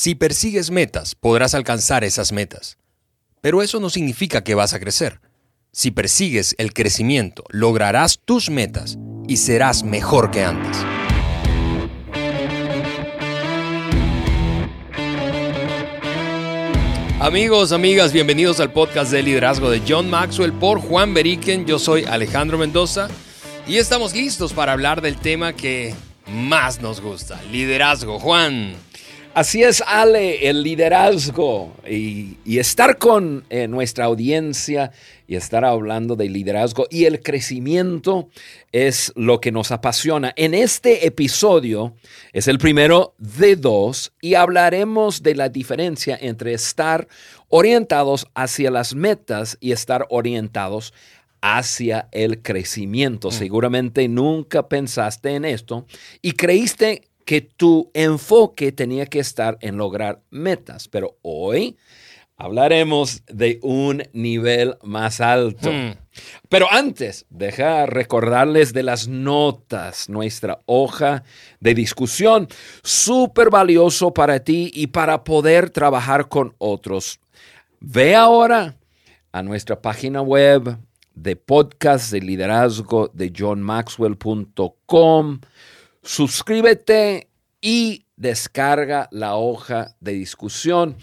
Si persigues metas, podrás alcanzar esas metas. Pero eso no significa que vas a crecer. Si persigues el crecimiento, lograrás tus metas y serás mejor que antes. Amigos, amigas, bienvenidos al podcast de liderazgo de John Maxwell por Juan Beriken. Yo soy Alejandro Mendoza y estamos listos para hablar del tema que más nos gusta, liderazgo. Juan. Así es, Ale, el liderazgo y, estar con eh, nuestra audiencia y estar hablando de liderazgo y el crecimiento es lo que nos apasiona. En este episodio es el primero de dos y hablaremos de la diferencia entre estar orientados hacia las metas y estar orientados hacia el crecimiento. Mm. Seguramente nunca pensaste en esto y creíste que tu enfoque tenía que estar en lograr metas, pero hoy hablaremos de un nivel más alto. Hmm. Pero antes, deja recordarles de las notas, nuestra hoja de discusión, súper valioso para ti y para poder trabajar con otros. Ve ahora a nuestra página web de podcast de liderazgo de johnmaxwell.com suscríbete y descarga la hoja de discusión.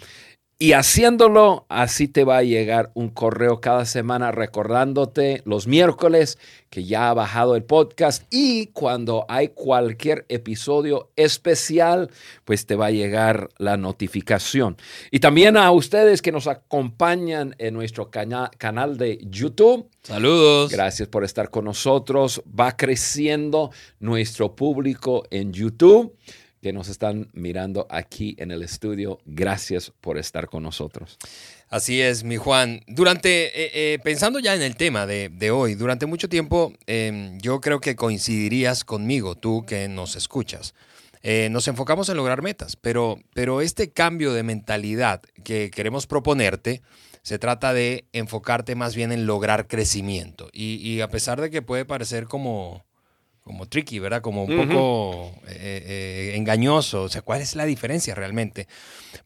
Y haciéndolo, así te va a llegar un correo cada semana recordándote los miércoles que ya ha bajado el podcast y cuando hay cualquier episodio especial, pues te va a llegar la notificación. Y también a ustedes que nos acompañan en nuestro canal de YouTube. Saludos. Gracias por estar con nosotros. Va creciendo nuestro público en YouTube que nos están mirando aquí en el estudio, gracias por estar con nosotros. Así es, mi Juan. Durante, eh, eh, pensando ya en el tema de, hoy, durante mucho tiempo em, yo creo que coincidirías conmigo, tú que nos escuchas. Eh, nos enfocamos en lograr metas, pero, pero este cambio de mentalidad que queremos proponerte, se trata de enfocarte más bien en lograr crecimiento. y a pesar de que puede parecer como, como tricky, ¿verdad? Como un poco eh, eh, engañoso. O sea, ¿cuál es la diferencia realmente?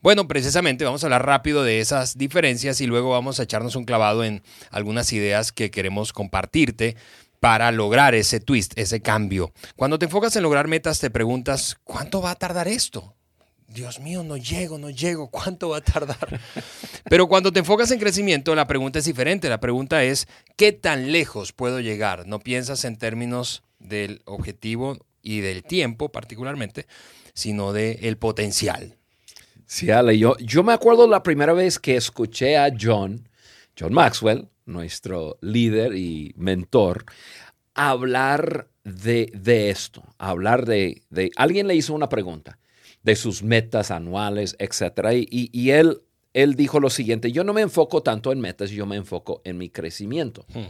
Bueno, precisamente vamos a hablar rápido de esas diferencias y luego vamos a echarnos un clavado en algunas ideas que queremos compartirte para lograr ese twist, ese cambio. Cuando te enfocas en lograr metas, te preguntas, ¿cuánto va a tardar esto? Dios mío, no llego, no llego, ¿cuánto va a tardar? Pero cuando te enfocas en crecimiento, la pregunta es diferente. La pregunta es, ¿qué tan lejos puedo llegar? No piensas en términos del objetivo y del tiempo particularmente, sino del el potencial. Sí, Ale, yo, yo me acuerdo la primera vez que escuché a John, John Maxwell, nuestro líder y mentor, hablar de, esto, hablar de, alguien le hizo una pregunta de sus metas anuales, etc. Y, y, él, él dijo lo siguiente, yo no me enfoco tanto en metas, yo me enfoco en mi crecimiento. Hmm.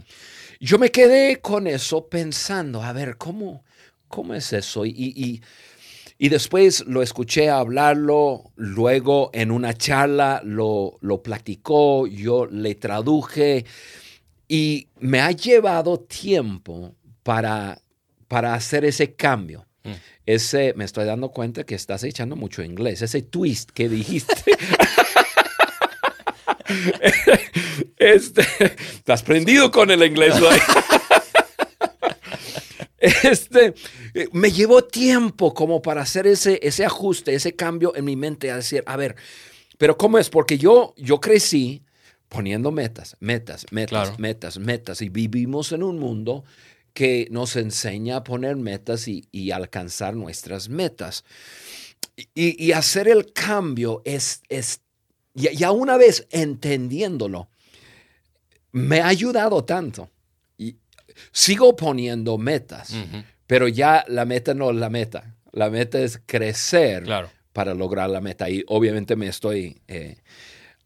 Yo me quedé con eso pensando, a ver, ¿cómo, cómo es eso? Y, y, después lo escuché hablarlo, luego en una charla lo, lo platicó, yo le traduje y me ha llevado tiempo para, para hacer ese cambio. Mm. Ese, me estoy dando cuenta que estás echando mucho inglés, ese twist que dijiste. Este, estás prendido con el inglés. Este, me llevó tiempo como para hacer ese, ese ajuste, ese cambio en mi mente, a decir, a ver, pero ¿cómo es? Porque yo, yo crecí poniendo metas, metas, metas, metas, metas, y vivimos en un mundo que nos enseña a poner metas y, alcanzar nuestras metas. Y, hacer el cambio es, es ya una vez entendiéndolo, me ha ayudado tanto. Y sigo poniendo metas, pero ya la meta no es la meta. La meta es crecer para lograr la meta. Y obviamente me estoy eh,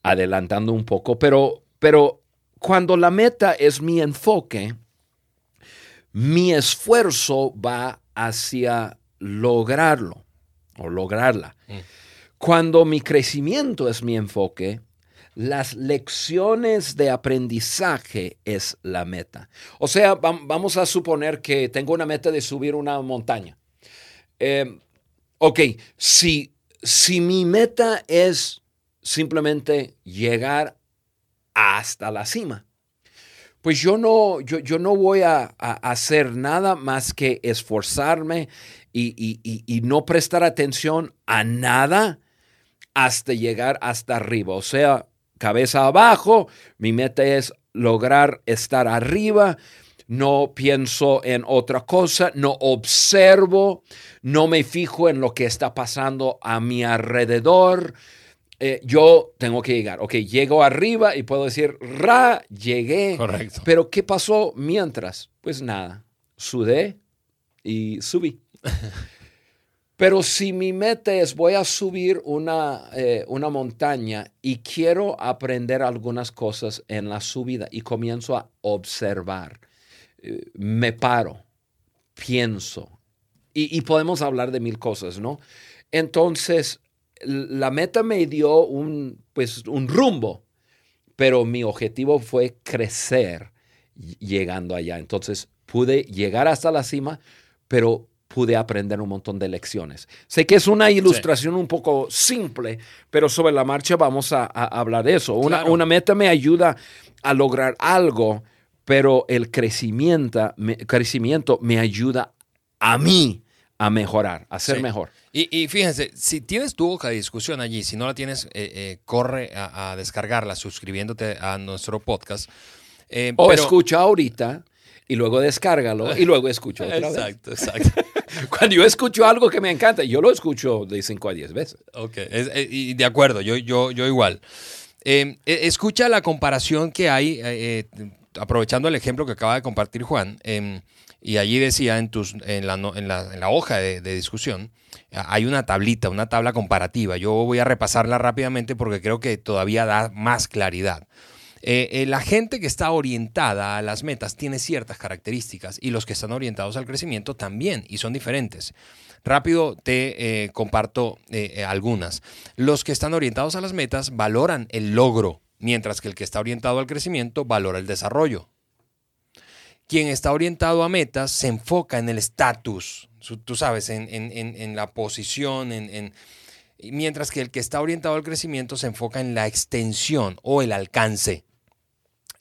adelantando un poco, pero, pero cuando la meta es mi enfoque, mi esfuerzo va hacia lograrlo o lograrla. Mm. Cuando mi crecimiento es mi enfoque, las lecciones de aprendizaje es la meta. O sea, vamos a suponer que tengo una meta de subir una montaña. Em, ok, si, si mi meta es simplemente llegar hasta la cima, pues yo no, yo, yo no voy a, hacer nada más que esforzarme y, y, no prestar atención a nada hasta llegar hasta arriba. O sea, cabeza abajo, mi meta es lograr estar arriba, no pienso en otra cosa, no observo, no me fijo en lo que está pasando a mi alrededor. Eh, yo tengo que llegar. Ok, llego arriba y puedo decir, ra, llegué. Correcto. Pero ¿qué pasó mientras? Pues nada, sudé y subí. Pero si mi meta es voy a subir una, eh, una montaña y quiero aprender algunas cosas en la subida y comienzo a observar me paro, pienso, y, podemos hablar de mil cosas, ¿no? Entonces, la meta me dio un, pues, un rumbo, pero mi objetivo fue crecer llegando allá. Entonces, pude llegar hasta la cima, pero pude aprender un montón de lecciones. Sé que es una ilustración un poco simple, pero sobre la marcha vamos a, hablar de eso. Una, una, meta me ayuda a lograr algo pero el crecimiento me, crecimiento me ayuda a mí a mejorar, a ser mejor. Y, fíjense, si tienes tu hoja de discusión allí, si no la tienes, eh, eh, corre a, descargarla suscribiéndote a nuestro podcast. Eh, o escucha ahorita y luego descárgalo y luego escucho otra exacto, vez. Exacto, exacto. Cuando yo escucho algo que me encanta, yo lo escucho de 5 a 10 veces. Ok, y de acuerdo, yo, yo, yo igual. E, escucha la comparación que hay aprovechando el ejemplo que acaba de compartir Juan, em, y allí decía en, tus, en, la, en, la, hoja de, discusión, hay una tablita, una tabla comparativa. Yo voy a repasarla rápidamente porque creo que todavía da más claridad. Eh, eh, la gente que está orientada a las metas tiene ciertas características y los que están orientados al crecimiento también y son diferentes. Rápido te eh, comparto algunas. Los que están orientados a las metas valoran el logro mientras que el que está orientado al crecimiento valora el desarrollo. Quien está orientado a metas se enfoca en el estatus, tú sabes, en, la posición, en, mientras que el que está orientado al crecimiento se enfoca en la extensión o el alcance.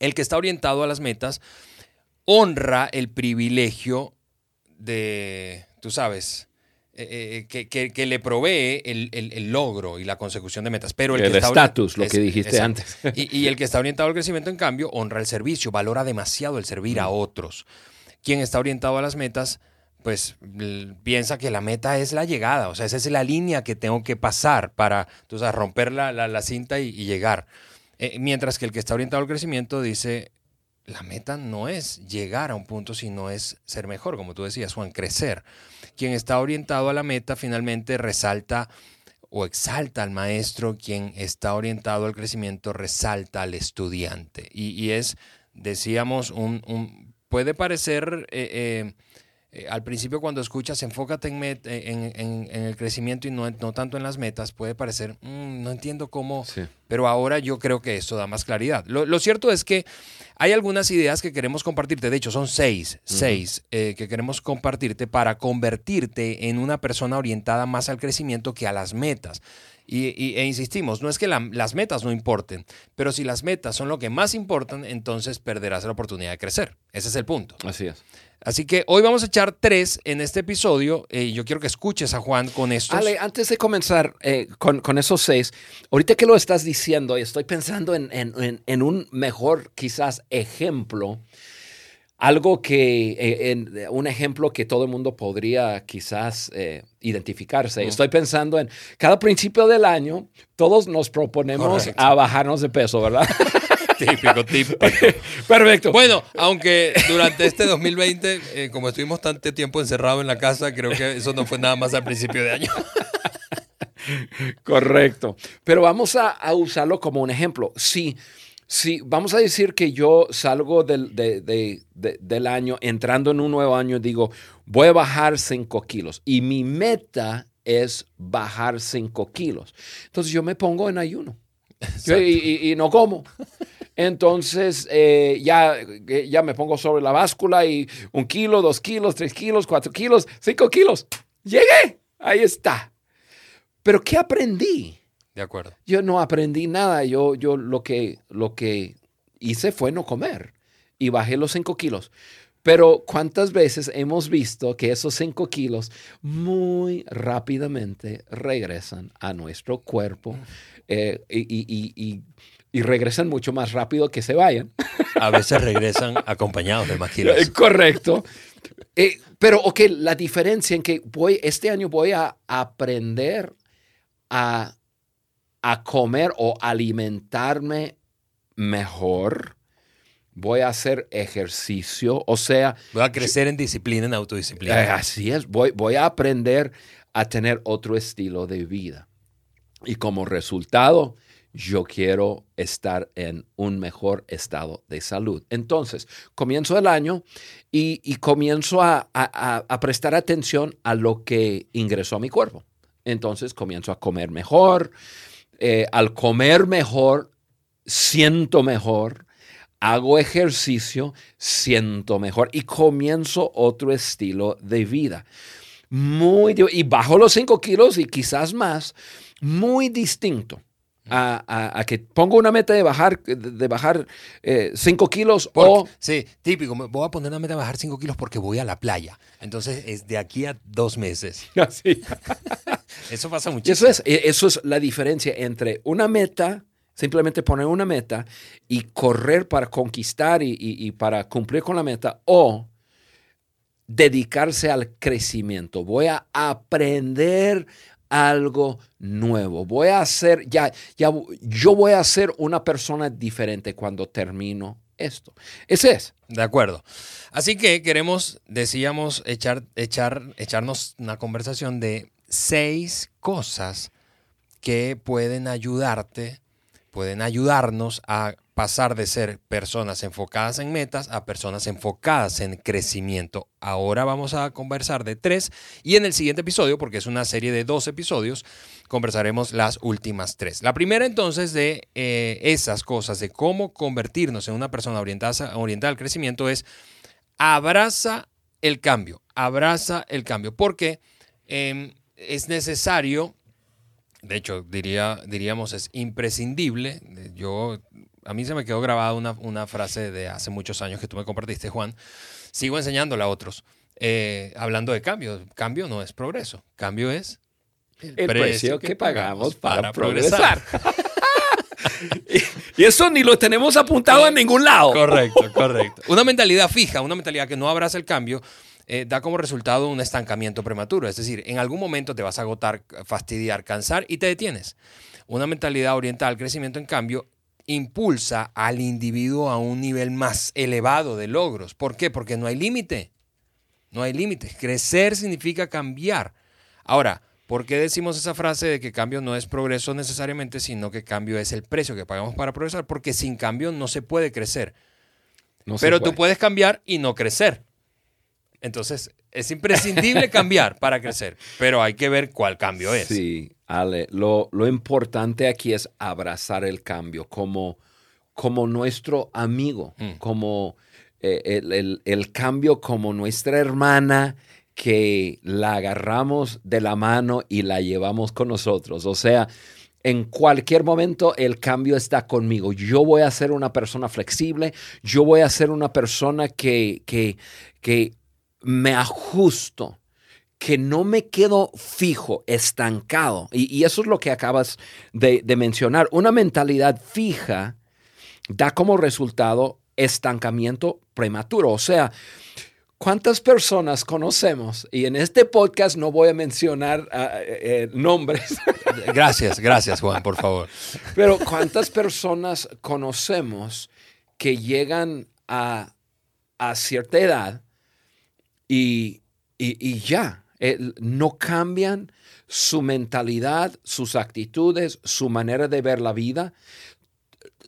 El que está orientado a las metas honra el privilegio de, tú sabes, eh, eh, que, le provee el, logro y la consecución de metas. Pero el estatus, lo que dijiste antes. Y, el que está orientado al crecimiento, en cambio, honra el servicio, valora demasiado el servir a mm. otros. Quien está orientado a las metas, pues piensa que la meta es la llegada, o sea, esa es la línea que tengo que pasar para tú romper la, cinta y, llegar. Eh, mientras que el que está orientado al crecimiento dice, la meta no es llegar a un punto, sino es ser mejor, como tú decías, Juan, crecer. Quien está orientado a la meta finalmente resalta o exalta al maestro, quien está orientado al crecimiento resalta al estudiante. Y, es, decíamos, un, puede parecer... Eh, eh, al principio cuando escuchas enfócate en, en, el crecimiento y no, no, tanto en las metas, puede parecer, mm, no entiendo cómo, pero ahora yo creo que esto da más claridad. Lo, cierto es que hay algunas ideas que queremos compartirte, de hecho son seis, seis eh, que queremos compartirte para convertirte en una persona orientada más al crecimiento que a las metas. Y, e insistimos, no es que las metas no importen, pero si las metas son lo que más importan, entonces perderás la oportunidad de crecer. Ese es el punto. Así es. Así que hoy vamos a echar tres en este episodio. Eh, yo quiero que escuches a Juan con estos. Ale, antes de comenzar eh, con, esos seis, ahorita que lo estás diciendo, estoy pensando en, en, un mejor quizás ejemplo. Algo que, eh, en, un ejemplo que todo el mundo podría quizás identificarse. Estoy pensando en cada principio del año, todos nos proponemos a bajarnos de peso, ¿verdad? Típico, típico. Perfecto. Bueno, aunque durante este 2020, eh, como estuvimos tanto tiempo encerrados en la casa, creo que eso no fue nada más al principio de año. Correcto. Pero vamos a, usarlo como un ejemplo. Sí, sí, vamos a decir que yo salgo del, del año, entrando en un nuevo año, digo, voy a bajar 5 kilos. Y mi meta es bajar 5 kilos. Entonces yo me pongo en ayuno. y, no como. Entonces eh, ya, eh, ya me pongo sobre la báscula y un kilo, dos kilos, tres kilos, cuatro kilos, cinco kilos. Llegué. Ahí está. Pero ¿qué aprendí? De acuerdo. Yo no aprendí nada. Yo, yo lo, que, lo que hice fue no comer y bajé los 5 kilos. Pero ¿cuántas veces hemos visto que esos 5 kilos muy rápidamente regresan a nuestro cuerpo eh, y, y, regresan mucho más rápido que se vayan? A veces regresan acompañados de más kilos. Correcto. Eh, pero, ok, la diferencia en que voy, este año voy a aprender a, a comer o alimentarme mejor voy a hacer ejercicio, o sea... Voy a crecer en disciplina, en autodisciplina. Eh, así es, voy, voy a aprender a tener otro estilo de vida. Y como resultado, yo quiero estar en un mejor estado de salud. Entonces, comienzo el año y, comienzo a, prestar atención a lo que ingresó a mi cuerpo. Entonces, comienzo a comer mejor. Eh, al comer mejor, siento mejor hago ejercicio, siento mejor y comienzo otro estilo de vida. Muy, y bajo los 5 kilos y quizás más, muy distinto. A, que pongo una meta de bajar de bajar 5 eh, kilos o... Sí, típico, voy a poner una meta de bajar 5 kilos porque voy a la playa. Entonces es de aquí a dos meses. Así. eso pasa muchísimo. Eso es, eso es la diferencia entre una meta Simplemente poner una meta y correr para conquistar y, para cumplir con la meta o dedicarse al crecimiento. Voy a aprender algo nuevo. Voy a hacer, ya, ya, yo voy a ser una persona diferente cuando termino esto. Ese es. De acuerdo. Así que queremos, decíamos, echar, echar, echarnos una conversación de seis cosas que pueden ayudarte pueden ayudarnos a pasar de ser personas enfocadas en metas a personas enfocadas en crecimiento. Ahora vamos a conversar de tres y en el siguiente episodio, porque es una serie de dos episodios, conversaremos las últimas tres. La primera entonces de eh, esas cosas, de cómo convertirnos en una persona orientada, al crecimiento es abraza el cambio, abraza el cambio, porque em, es necesario de hecho, diría, diríamos es imprescindible. Yo, a mí se me quedó grabada una, frase de hace muchos años que tú me compartiste, Juan. Sigo enseñándola a otros. Eh, hablando de cambio, cambio no es progreso, cambio es el, precio, que, pagamos para, progresar. y, eso ni lo tenemos apuntado en ningún lado. Correcto, correcto. Una mentalidad fija, una mentalidad que no abraza el cambio, eh, da como resultado un estancamiento prematuro. Es decir, en algún momento te vas a agotar, fastidiar, cansar y te detienes. Una mentalidad orientada al crecimiento, en cambio, impulsa al individuo a un nivel más elevado de logros. ¿Por qué? Porque no hay límite. No hay límite. Crecer significa cambiar. Ahora, ¿por qué decimos esa frase de que cambio no es progreso necesariamente, sino que cambio es el precio que pagamos para progresar? Porque sin cambio no se puede crecer. Pero tú puedes cambiar y no crecer. Entonces, es imprescindible cambiar para crecer, pero hay que ver cuál cambio es. Sí, Ale, lo, importante aquí es abrazar el cambio como, como nuestro amigo, mm. como eh, el, cambio como nuestra hermana que la agarramos de la mano y la llevamos con nosotros. O sea, en cualquier momento el cambio está conmigo. Yo voy a ser una persona flexible, yo voy a ser una persona que, que, que me ajusto, que no me quedo fijo, estancado. Y, eso es lo que acabas de, de, mencionar. Una mentalidad fija da como resultado estancamiento prematuro. O sea, ¿cuántas personas conocemos? Y en este podcast no voy a mencionar ah, eh, eh, nombres. Gracias, gracias Juan, por favor. Pero ¿cuántas personas conocemos que llegan a, a cierta edad? Y, ya, eh, no cambian su mentalidad, sus actitudes, su manera de ver la vida.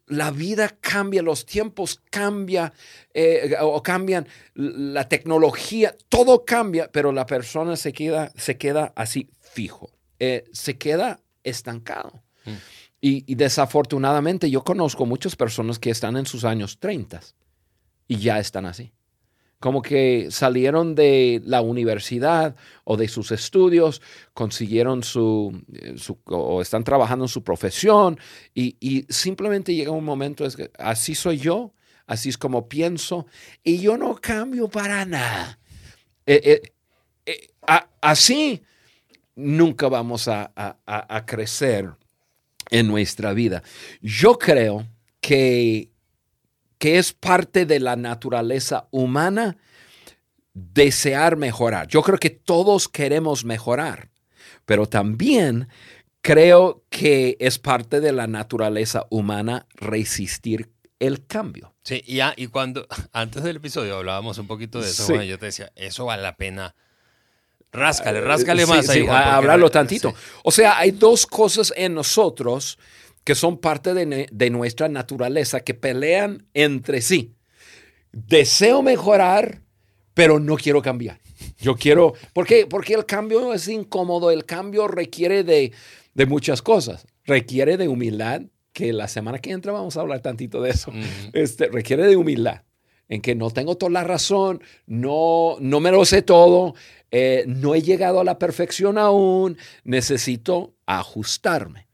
La vida cambia, los tiempos cambian eh, o cambian, la tecnología, todo cambia, pero la persona se queda, se queda así fijo, eh, se queda estancado. Mm. Y, y, desafortunadamente yo conozco muchas personas que están en sus años 30 y ya están así como que salieron de la universidad o de sus estudios, consiguieron su, eh, o están trabajando en su profesión y, y, simplemente llega un momento, es que así soy yo, así es como pienso y yo no cambio para nada. Eh, eh, así nunca vamos a, a crecer en nuestra vida. Yo creo que que es parte de la naturaleza humana desear mejorar. Yo creo que todos queremos mejorar, pero también creo que es parte de la naturaleza humana resistir el cambio. Sí, y, y cuando antes del episodio hablábamos un poquito de eso, yo te decía, eso vale la pena. Ráscale, ráscale más ahí. hablarlo tantito. O sea, hay dos cosas en nosotros que son parte de, nuestra naturaleza, que pelean entre sí. Deseo mejorar, pero no quiero cambiar. Yo quiero, ¿por qué? Porque el cambio es incómodo, el cambio requiere de, muchas cosas. Requiere de humildad, que la semana que entra vamos a hablar tantito de eso. este, requiere de humildad, en que no tengo toda la razón, no, no me lo sé todo, eh, no he llegado a la perfección aún, necesito ajustarme.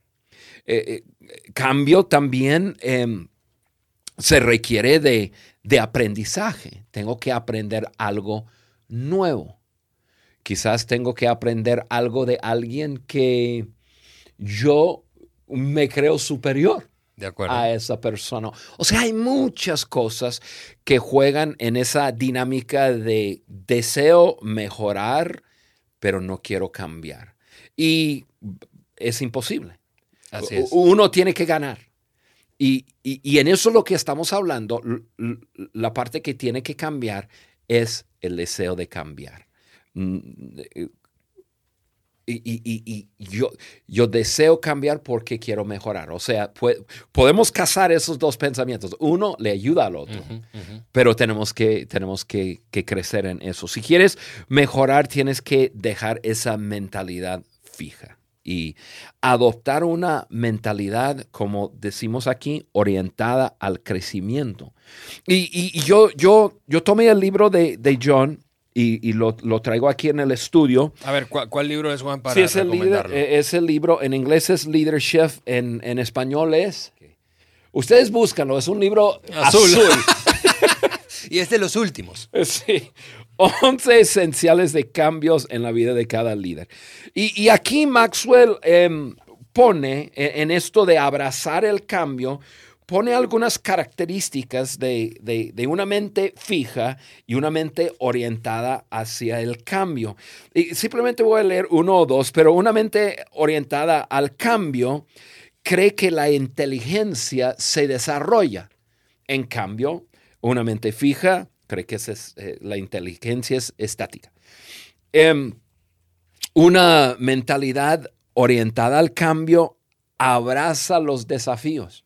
Eh, eh, cambio también em, se requiere de, aprendizaje. Tengo que aprender algo nuevo. Quizás tengo que aprender algo de alguien que yo me creo superior a esa persona. O sea, hay muchas cosas que juegan en esa dinámica de deseo mejorar, pero no quiero cambiar. Y es imposible. Uno tiene que ganar. Y, en eso lo que estamos hablando, la parte que tiene que cambiar es el deseo de cambiar. Mm, y, yo, yo, deseo cambiar porque quiero mejorar. O sea, podemos casar esos dos pensamientos. Uno le ayuda al otro, pero tenemos, que, tenemos que, que crecer en eso. Si quieres mejorar, tienes que dejar esa mentalidad fija y adoptar una mentalidad, como decimos aquí, orientada al crecimiento. Y, yo, yo, yo tomé el libro de, John y, lo, traigo aquí en el estudio. A ver, ¿cuál, libro es Juan para sí, es el, eh, es el libro, en inglés es Leadership, en, en español es... Ustedes búscanlo, es un libro azul. y es de los últimos. Sí. 11 esenciales de cambios en la vida de cada líder. Y, aquí Maxwell em, pone e, en esto de abrazar el cambio, pone algunas características de, una mente fija y una mente orientada hacia el cambio. Y simplemente voy a leer uno o dos, pero una mente orientada al cambio cree que la inteligencia se desarrolla. En cambio, una mente fija cree que es, eh, la inteligencia es estática. Em, una mentalidad orientada al cambio abraza los desafíos,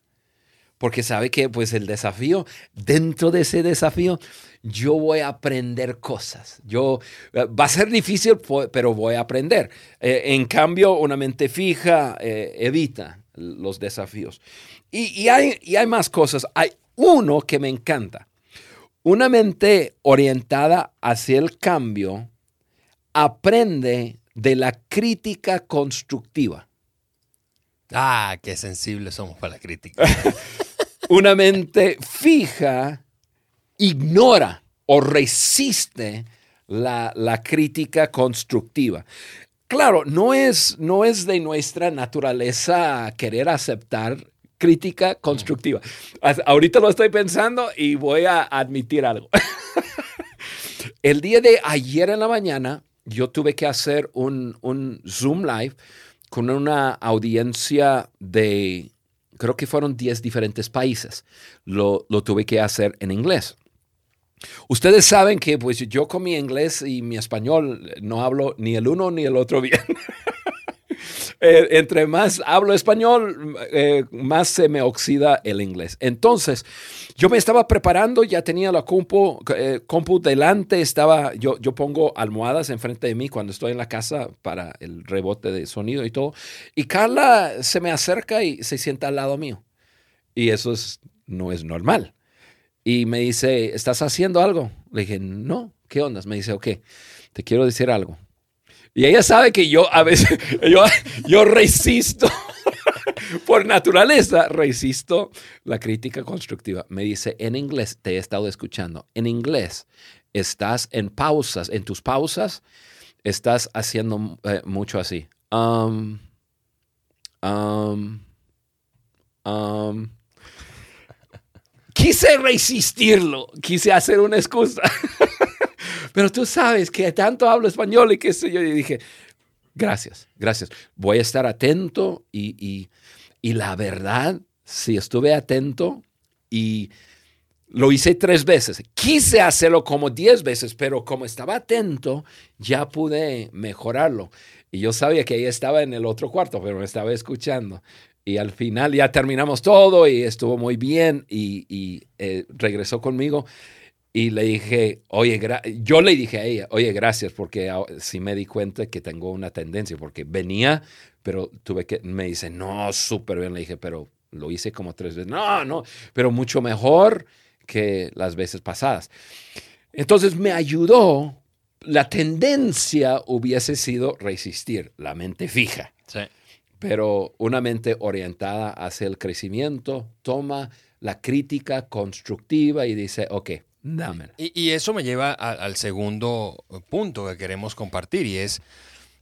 porque sabe que pues el desafío, dentro de ese desafío, yo voy a aprender cosas. Yo, eh, va a ser difícil, pero voy a aprender. Eh, en cambio, una mente fija evita los desafíos. Y, hay, y hay más cosas. Hay uno que me encanta. Una mente orientada hacia el cambio aprende de la crítica constructiva. Ah, qué sensibles somos para la crítica. Una mente fija ignora o resiste la, crítica constructiva. Claro, no es, no es de nuestra naturaleza querer aceptar crítica constructiva. Ahorita lo estoy pensando y voy a admitir algo. El día de ayer en la mañana, yo tuve que hacer un, Zoom Live con una audiencia de, creo que fueron 10 diferentes países. Lo, lo tuve que hacer en inglés. Ustedes saben que pues yo con mi inglés y mi español no hablo ni el uno ni el otro bien. Eh, entre más hablo español, eh, más se me oxida el inglés. Entonces, yo me estaba preparando, ya tenía la eh, compu delante, estaba, yo, yo pongo almohadas enfrente de mí cuando estoy en la casa para el rebote de sonido y todo. Y Carla se me acerca y se sienta al lado mío. Y eso es, no es normal. Y me dice, ¿estás haciendo algo? Le dije, no, ¿qué onda? Me dice, ok, te quiero decir algo. Y ella sabe que yo a veces, yo, resisto, por naturaleza, resisto la crítica constructiva. Me dice, en inglés, te he estado escuchando, en inglés estás en pausas, en tus pausas estás haciendo eh, mucho así. Um, um, um. Quise resistirlo, quise hacer una excusa. Pero tú sabes que tanto hablo español y qué sé yo. Y dije, gracias, gracias. Voy a estar atento y, y, la verdad, si estuve atento y lo hice tres veces. Quise hacerlo como diez veces, pero como estaba atento, ya pude mejorarlo. Y yo sabía que ella estaba en el otro cuarto, pero me estaba escuchando. Y al final ya terminamos todo y estuvo muy bien y, eh, regresó conmigo y le dije, oye, yo le dije a ella, oye, gracias, porque sí me di cuenta que tengo una tendencia, porque venía, pero tuve que, me dice, no, súper bien, le dije, pero lo hice como tres veces, no, no, pero mucho mejor que las veces pasadas. Entonces me ayudó, la tendencia hubiese sido resistir, la mente fija. Sí. Pero una mente orientada hacia el crecimiento toma la crítica constructiva y dice, ok, y, eso me lleva al segundo punto que queremos compartir y es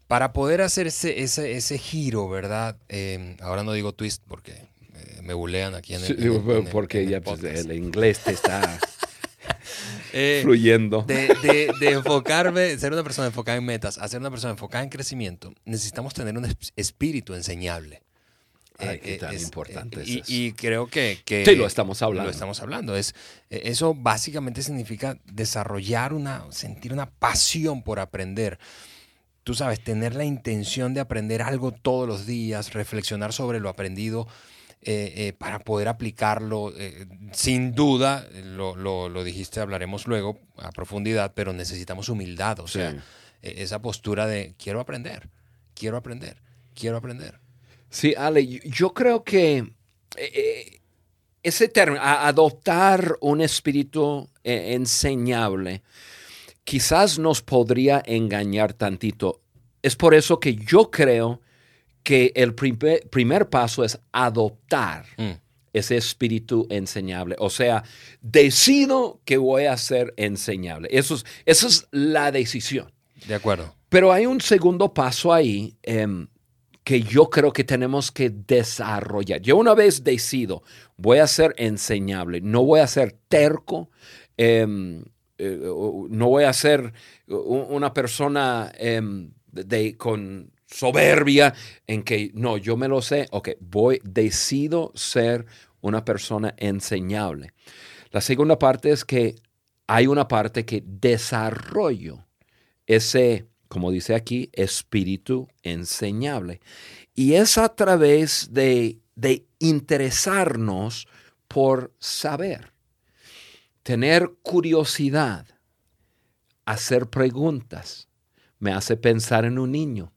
para poder hacer ese, ese, giro, ¿verdad? Em, ahora no digo twist porque eh, me bulean aquí en el. porque ya pues, el inglés te está eh, fluyendo. De, de, enfocarme, ser una persona enfocada en metas, a ser una persona enfocada en crecimiento, necesitamos tener un espíritu enseñable. Ay, qué eh, tan importante y, y, creo que, que, Sí, lo estamos hablando. Lo estamos hablando. Es, eso básicamente significa desarrollar una, sentir una pasión por aprender. Tú sabes, tener la intención de aprender algo todos los días, reflexionar sobre lo aprendido eh, eh, para poder aplicarlo. sin duda, lo, lo, lo, dijiste, hablaremos luego a profundidad, pero necesitamos humildad, o sea, e, esa postura de quiero aprender, quiero aprender, quiero aprender. Sí, Ale, yo creo que eh, eh, ese término, adoptar un espíritu eh, enseñable, quizás nos podría engañar tantito. Es por eso que yo creo que el primer, paso es adoptar mm. ese espíritu enseñable. O sea, decido que voy a ser enseñable. Eso es, esa es la decisión. De acuerdo. Pero hay un segundo paso ahí. Em, que yo creo que tenemos que desarrollar. Yo una vez decido, voy a ser enseñable, no voy a ser terco, em, eh, no voy a ser una persona em, de, con soberbia en que no, yo me lo sé, ok, voy, decido ser una persona enseñable. La segunda parte es que hay una parte que desarrollo ese como dice aquí, espíritu enseñable. Y es a través de, interesarnos por saber, tener curiosidad, hacer preguntas. Me hace pensar en un niño.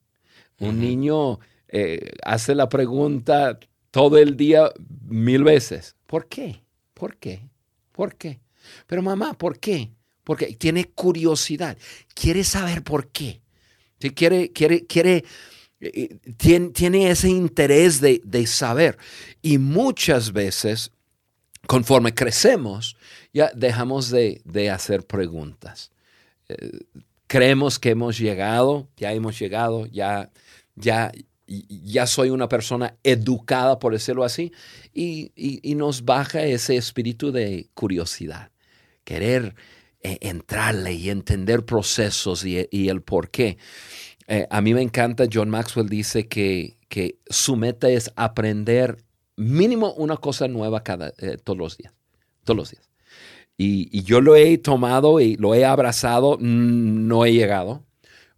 Un niño eh, hace la pregunta todo el día mil veces. ¿Por qué? ¿Por qué? ¿Por qué? Pero mamá, ¿por qué? Porque tiene curiosidad, quiere saber por qué quiere, quiere, quiere, eh, tiene, tiene, ese interés de, saber. Y muchas veces, conforme crecemos, ya dejamos de, hacer preguntas. Eh, creemos que hemos llegado, ya hemos llegado, ya, ya, ya soy una persona educada, por decirlo así, y, nos baja ese espíritu de curiosidad, querer eh, entrarle y entender procesos y, el por qué. Eh, a mí me encanta, John Maxwell dice que, que su meta es aprender mínimo una cosa nueva cada, eh, todos los días. Todos los días. Y, yo lo he tomado y lo he abrazado, no he llegado,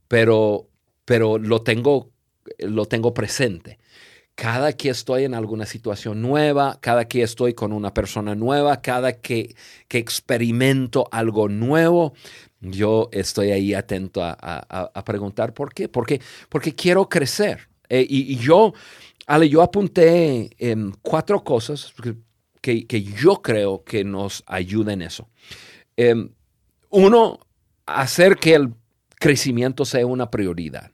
pero, pero lo, tengo, lo tengo presente cada que estoy en alguna situación nueva, cada que estoy con una persona nueva, cada que, que experimento algo nuevo, yo estoy ahí atento a, preguntar por qué. Porque, porque quiero crecer. Eh, y, yo, Ale, yo apunté en cuatro cosas, que, yo creo que nos ayuda en eso. Em, uno, hacer que el crecimiento sea una prioridad.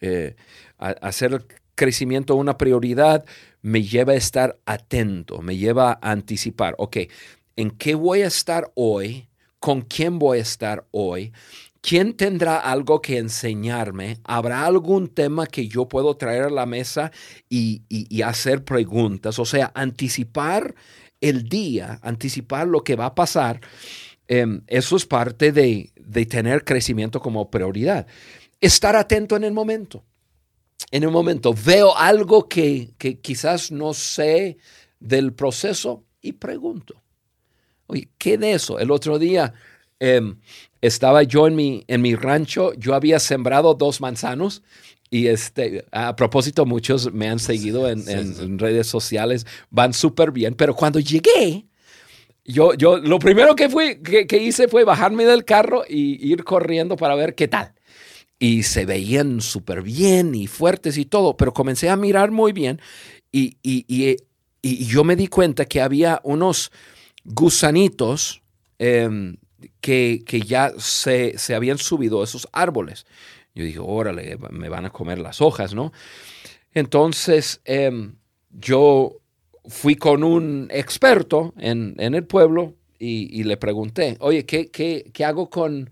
Eh, hacer el crecimiento una prioridad me lleva a estar atento, me lleva a anticipar, ok, ¿en qué voy a estar hoy? ¿Con quién voy a estar hoy? ¿Quién tendrá algo que enseñarme? ¿Habrá algún tema que yo puedo traer a la mesa y, hacer preguntas? O sea, anticipar el día, anticipar lo que va a pasar. Em, eso es parte de, tener crecimiento como prioridad. Estar atento en el momento. En el momento veo algo que, quizás no sé del proceso y pregunto. Oye, ¿qué de eso? El otro día em, estaba yo en mi, en mi rancho, yo había sembrado dos manzanos y este, a propósito, muchos me han seguido en, redes sociales, van súper bien, pero cuando llegué, yo, yo lo primero que, fui, que, hice fue bajarme del carro y ir corriendo para ver qué tal. Y se veían súper bien y fuertes y todo, pero comencé a mirar muy bien y, y, y, y yo me di cuenta que había unos gusanitos eh, que, ya se, habían subido esos árboles. Yo dije, órale, me van a comer las hojas, ¿no? Entonces, em, yo fui con un experto en, el pueblo y, le pregunté, oye, ¿qué, qué, hago con,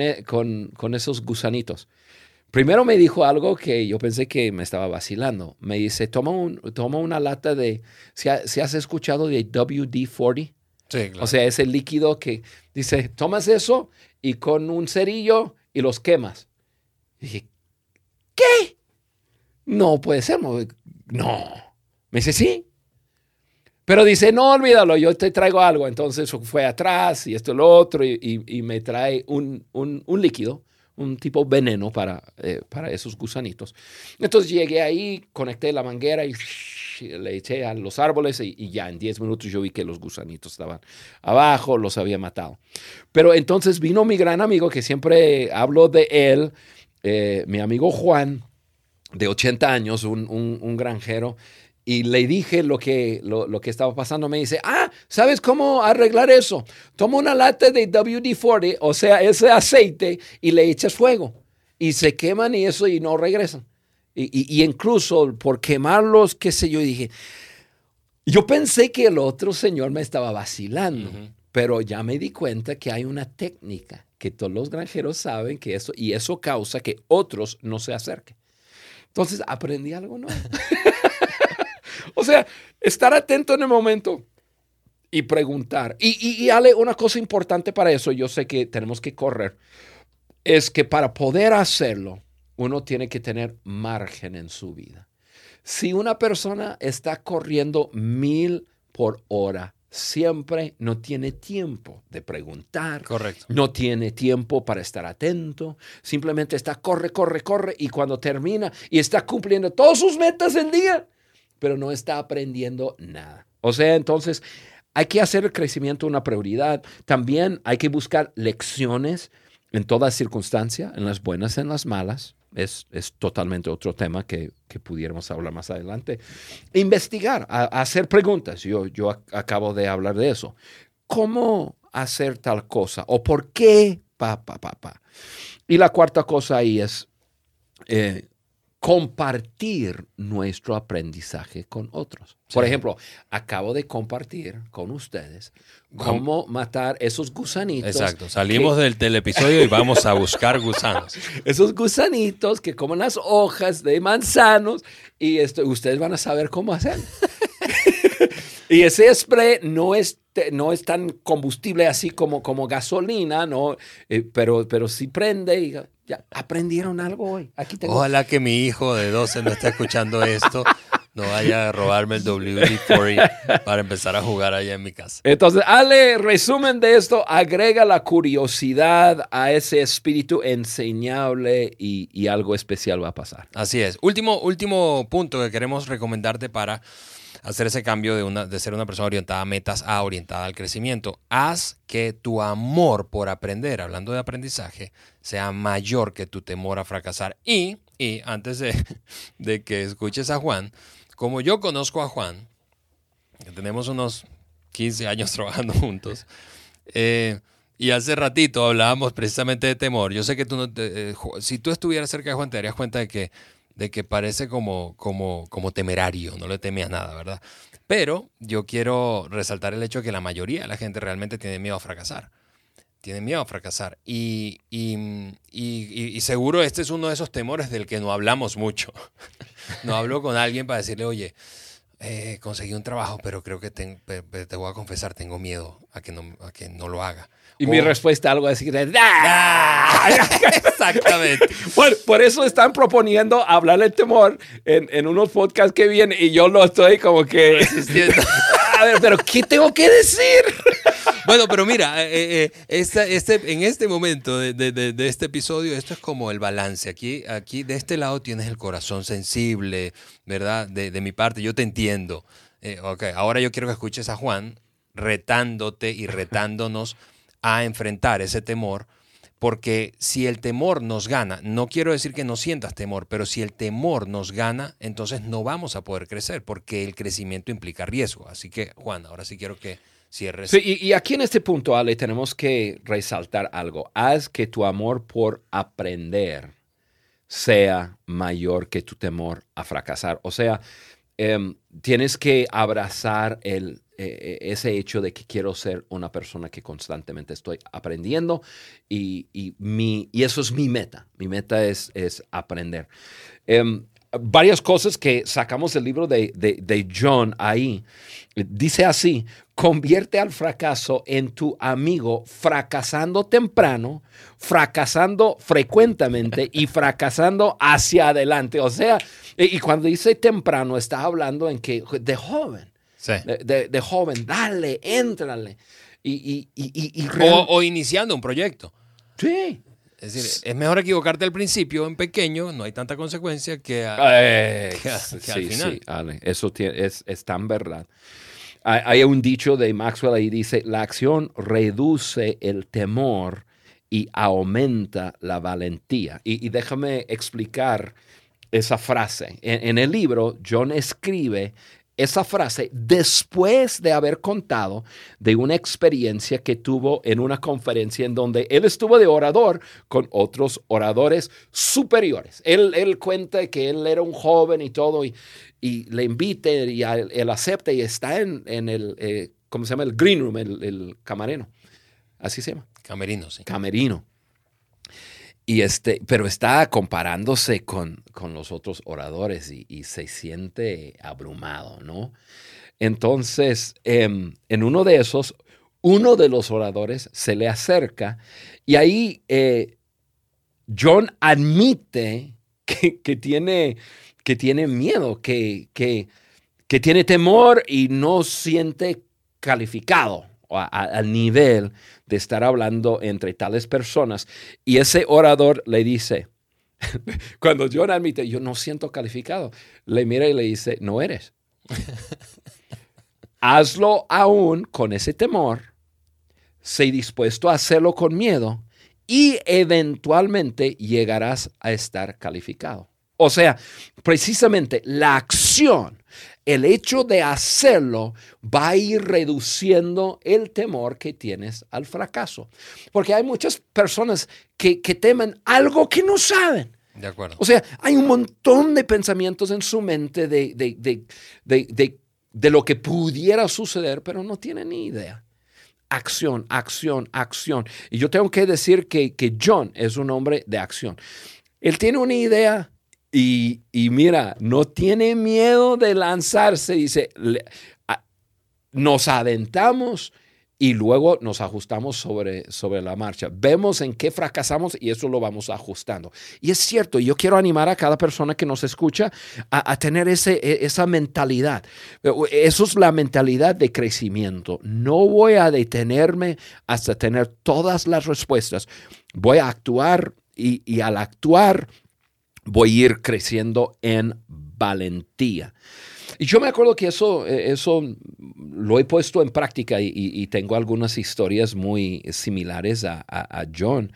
e, con, con, esos gusanitos? Primero me dijo algo que yo pensé que me estaba vacilando. Me dice, toma, un, toma una lata de, si, si has escuchado de WD-40, o sea, ese líquido que dice, tomas eso y con un cerillo y los quemas. dije, ¿qué? No puede ser. No. Me dice, sí. Pero dice, no, olvídalo, yo te traigo algo. Entonces fue atrás y esto y lo otro y, me trae un, un, líquido, un tipo veneno para, eh, para esos gusanitos. Entonces llegué ahí, conecté la manguera y le eché a los árboles y, ya en 10 minutos yo vi que los gusanitos estaban abajo, los había matado. Pero entonces vino mi gran amigo, que siempre hablo de él, eh, mi amigo Juan, de 80 años, un, granjero, y le dije lo que, lo, que estaba pasando. Me dice, ah, ¿sabes cómo arreglar eso? Toma una lata de WD-40, o sea, ese aceite, y le echas fuego. Y se queman y eso y no regresan. Y, incluso por quemarlos, qué sé yo, dije, yo pensé que el otro señor me estaba vacilando, pero ya me di cuenta que hay una técnica que todos los granjeros saben que eso, y eso causa que otros no se acerquen. Entonces aprendí algo nuevo. o sea, estar atento en el momento y preguntar. Y, y, Ale, una cosa importante para eso, yo sé que tenemos que correr, es que para poder hacerlo, uno tiene que tener margen en su vida. Si una persona está corriendo mil por hora, siempre no tiene tiempo de preguntar. Correcto. No tiene tiempo para estar atento. Simplemente está corre, corre, corre y cuando termina y está cumpliendo todas sus metas del día, pero no está aprendiendo nada. O sea, entonces hay que hacer el crecimiento una prioridad. También hay que buscar lecciones en toda circunstancia, en las buenas, en las malas es, totalmente otro tema que, pudiéramos hablar más adelante. Investigar, hacer preguntas. Yo, yo acabo de hablar de eso. ¿Cómo hacer tal cosa? ¿O por qué? Pa, pa. Y la cuarta cosa ahí es eh, compartir nuestro aprendizaje con otros. Por ejemplo, acabo de compartir con ustedes cómo matar esos gusanitos. Exacto, salimos del telepisodio y vamos a buscar gusanos. esos gusanitos que comen las hojas de manzanos y esto, ustedes van a saber cómo hacer. Y ese spray no es, no es tan combustible así como, como gasolina, ¿no? Eh, pero, pero sí prende y ya aprendieron algo hoy. Aquí Ojalá que mi hijo de 12 no esté escuchando esto. No vaya a robarme el WD-40 para empezar a jugar allá en mi casa. Entonces, Ale, resumen de esto, agrega la curiosidad a ese espíritu enseñable y, y algo especial va a pasar. Así es. Último, último punto que queremos recomendarte para hacer ese cambio de, una, de ser una persona orientada a metas a orientada al crecimiento. Haz que tu amor por aprender, hablando de aprendizaje, sea mayor que tu temor a fracasar. Y, y antes de, de que escuches a Juan, como yo conozco a Juan, tenemos unos 15 años trabajando juntos. Eh, y hace ratito hablábamos precisamente de temor. Yo sé que tú no te, eh, si tú estuvieras cerca de Juan te darías cuenta de que, de que parece como, como, como temerario, no le temías nada, ¿verdad? Pero yo quiero resaltar el hecho de que la mayoría de la gente realmente tiene miedo a fracasar. Tiene miedo a fracasar. Y, y, y, seguro este es uno de esos temores del que no hablamos mucho. no hablo con alguien para decirle, oye, eh, conseguí un trabajo, pero creo que te, te voy a confesar, tengo miedo a que no, a que no lo haga. Y mi respuesta algo así de ¡Ah! Exactamente. bueno, por eso están proponiendo hablar del temor en, en, unos podcasts que vienen y yo lo estoy como que... a ver, pero ¿qué tengo que decir? bueno, pero mira, eh, eh, este, en este momento de, de, de, este episodio, esto es como el balance. Aquí, aquí de este lado tienes el corazón sensible, ¿verdad? De, mi parte, yo te entiendo. Eh, ok, ahora yo quiero que escuches a Juan retándote y retándonos a enfrentar ese temor, porque si el temor nos gana, no quiero decir que no sientas temor, pero si el temor nos gana, entonces no vamos a poder crecer, porque el crecimiento implica riesgo. Así que, Juan, ahora sí quiero que cierres. Sí, y, aquí en este punto, Ale, tenemos que resaltar algo. Haz que tu amor por aprender sea mayor que tu temor a fracasar. O sea, em, tienes que abrazar eh, eh, ese hecho de que quiero ser una persona que constantemente estoy aprendiendo y, y, mi, y eso es mi meta. Mi meta es, es aprender. Em, varias cosas que sacamos del libro de, de, de, John ahí. Dice así, convierte al fracaso en tu amigo fracasando temprano, fracasando frecuentemente y fracasando hacia adelante. O sea, y, y cuando dice temprano, está hablando en que de joven de, joven, dale, éntrale. Y, o, iniciando un proyecto. Sí. Es decir, es mejor equivocarte al principio, en pequeño, no hay tanta consecuencia que, al final. Sí, Ale, eso es, es tan verdad. Hay, un dicho de Maxwell ahí dice, la acción reduce el temor y aumenta la valentía. Y, déjame explicar esa frase. en, el libro, John escribe esa frase después de haber contado de una experiencia que tuvo en una conferencia en donde él estuvo de orador con otros oradores superiores. Él, él cuenta que él era un joven y todo y, le invite y él, acepta y está en, el, eh, ¿cómo se llama? El green room, el, el camareno. Así se llama. Camerino, sí. Camerino. Y este, pero está comparándose con, con los otros oradores y, se siente abrumado, ¿no? Entonces, em, en uno de esos, uno de los oradores se le acerca y ahí eh, John admite que, tiene, que tiene miedo, que, que, que tiene temor y no siente calificado al nivel de estar hablando entre tales personas. Y ese orador le dice, cuando John admite, yo no siento calificado, le mira y le dice, no eres. Hazlo aún con ese temor, sé dispuesto a hacerlo con miedo y eventualmente llegarás a estar calificado. O sea, precisamente la acción el hecho de hacerlo va a ir reduciendo el temor que tienes al fracaso. Porque hay muchas personas que, temen algo que no saben. De acuerdo. O sea, hay un montón de pensamientos en su mente de, de, lo que pudiera suceder, pero no tienen ni idea. Acción, acción, acción. Y yo tengo que decir que, que John es un hombre de acción. Él tiene una idea y, mira, no tiene miedo de lanzarse, dice, nos aventamos y luego nos ajustamos sobre, sobre la marcha. Vemos en qué fracasamos y eso lo vamos ajustando. Y es cierto, yo quiero animar a cada persona que nos escucha a, tener ese, e, esa mentalidad. Eso es la mentalidad de crecimiento. No voy a detenerme hasta tener todas las respuestas. Voy a actuar y, y al actuar voy a ir creciendo en valentía. Y yo me acuerdo que eso, eh, eso lo he puesto en práctica y, tengo algunas historias muy similares a, John,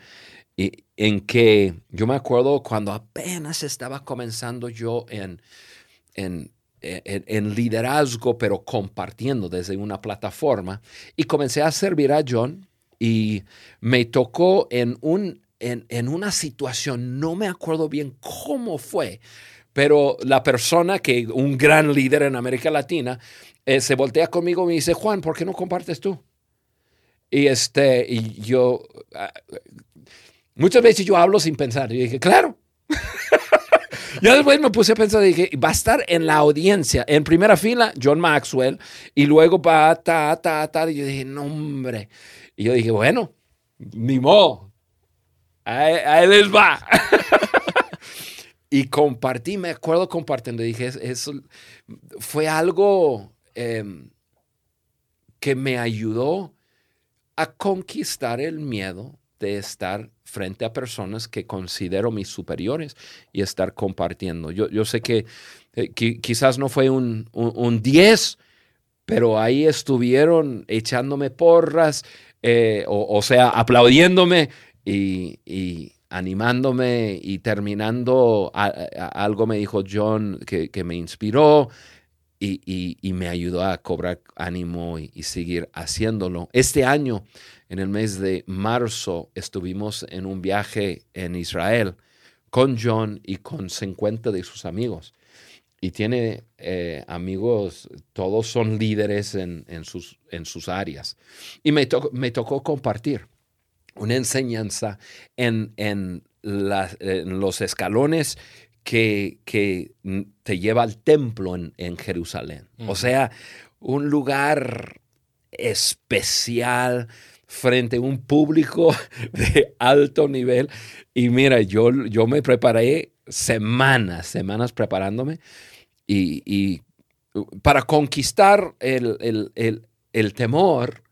en que yo me acuerdo cuando apenas estaba comenzando yo en, en, en, en, liderazgo, pero compartiendo desde una plataforma. Y comencé a servir a John y me tocó en, un, en, en una situación, no me acuerdo bien cómo fue, pero la persona que, un gran líder en América Latina, eh, se voltea conmigo y me dice, Juan, ¿por qué no compartes tú? Y, este, y yo, ah, muchas veces yo hablo sin pensar. Y dije, claro. ya después me puse a pensar, dije, va a estar en la audiencia, en primera fila, John Maxwell, y luego va, ta, ta, ta. Y yo dije, no, hombre. Y yo dije, bueno, ni modo. Ahí, les va. y compartí, me acuerdo compartiendo, dije, eso fue algo em, que me ayudó a conquistar el miedo de estar frente a personas que considero mis superiores y estar compartiendo. Yo, yo sé que, eh, quizás no fue un 10, pero ahí estuvieron echándome porras, eh, o, sea, aplaudiéndome y, animándome y terminando, algo me dijo John que, me inspiró y, me ayudó a cobrar ánimo y, seguir haciéndolo. Este año, en el mes de marzo, estuvimos en un viaje en Israel con John y con 50 de sus amigos. Y tiene eh, amigos, todos son líderes en, sus, áreas. Y me tocó compartir una enseñanza en, en, en los escalones que, que te lleva al templo en, en Jerusalén. O sea, un lugar especial frente a un público de alto nivel. Y mira, yo, yo me preparé semanas, semanas preparándome y, y para conquistar el, el, el, el, temor,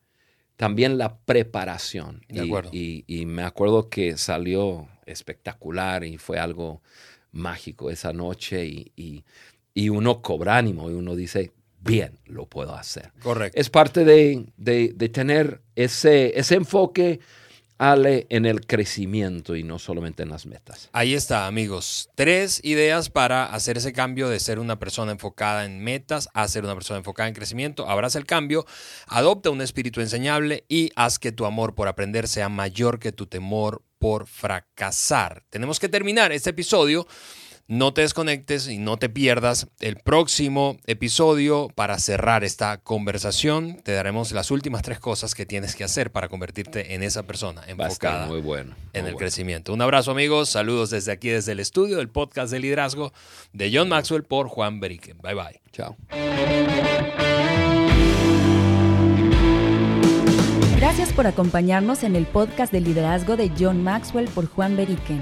también la preparación. Y, y, me acuerdo que salió espectacular y fue algo mágico esa noche y, uno cobra ánimo y uno dice, bien, lo puedo hacer. Correcto. Es parte de, tener ese, ese enfoque Ale en el crecimiento y no solamente en las metas. Ahí está, amigos. Tres ideas para hacer ese cambio de ser una persona enfocada en metas a ser una persona enfocada en crecimiento. Abraza el cambio, adopta un espíritu enseñable y haz que tu amor por aprender sea mayor que tu temor por fracasar. Tenemos que terminar este episodio no te desconectes y no te pierdas el próximo episodio para cerrar esta conversación. Te daremos las últimas tres cosas que tienes que hacer para convertirte en esa persona enfocada muy bueno, en el crecimiento. Un abrazo amigos, saludos desde aquí, desde el estudio del podcast de liderazgo de John Maxwell por Juan Beriken. Bye bye. Chao. Gracias por acompañarnos en el podcast de liderazgo de John Maxwell por Juan Beriken.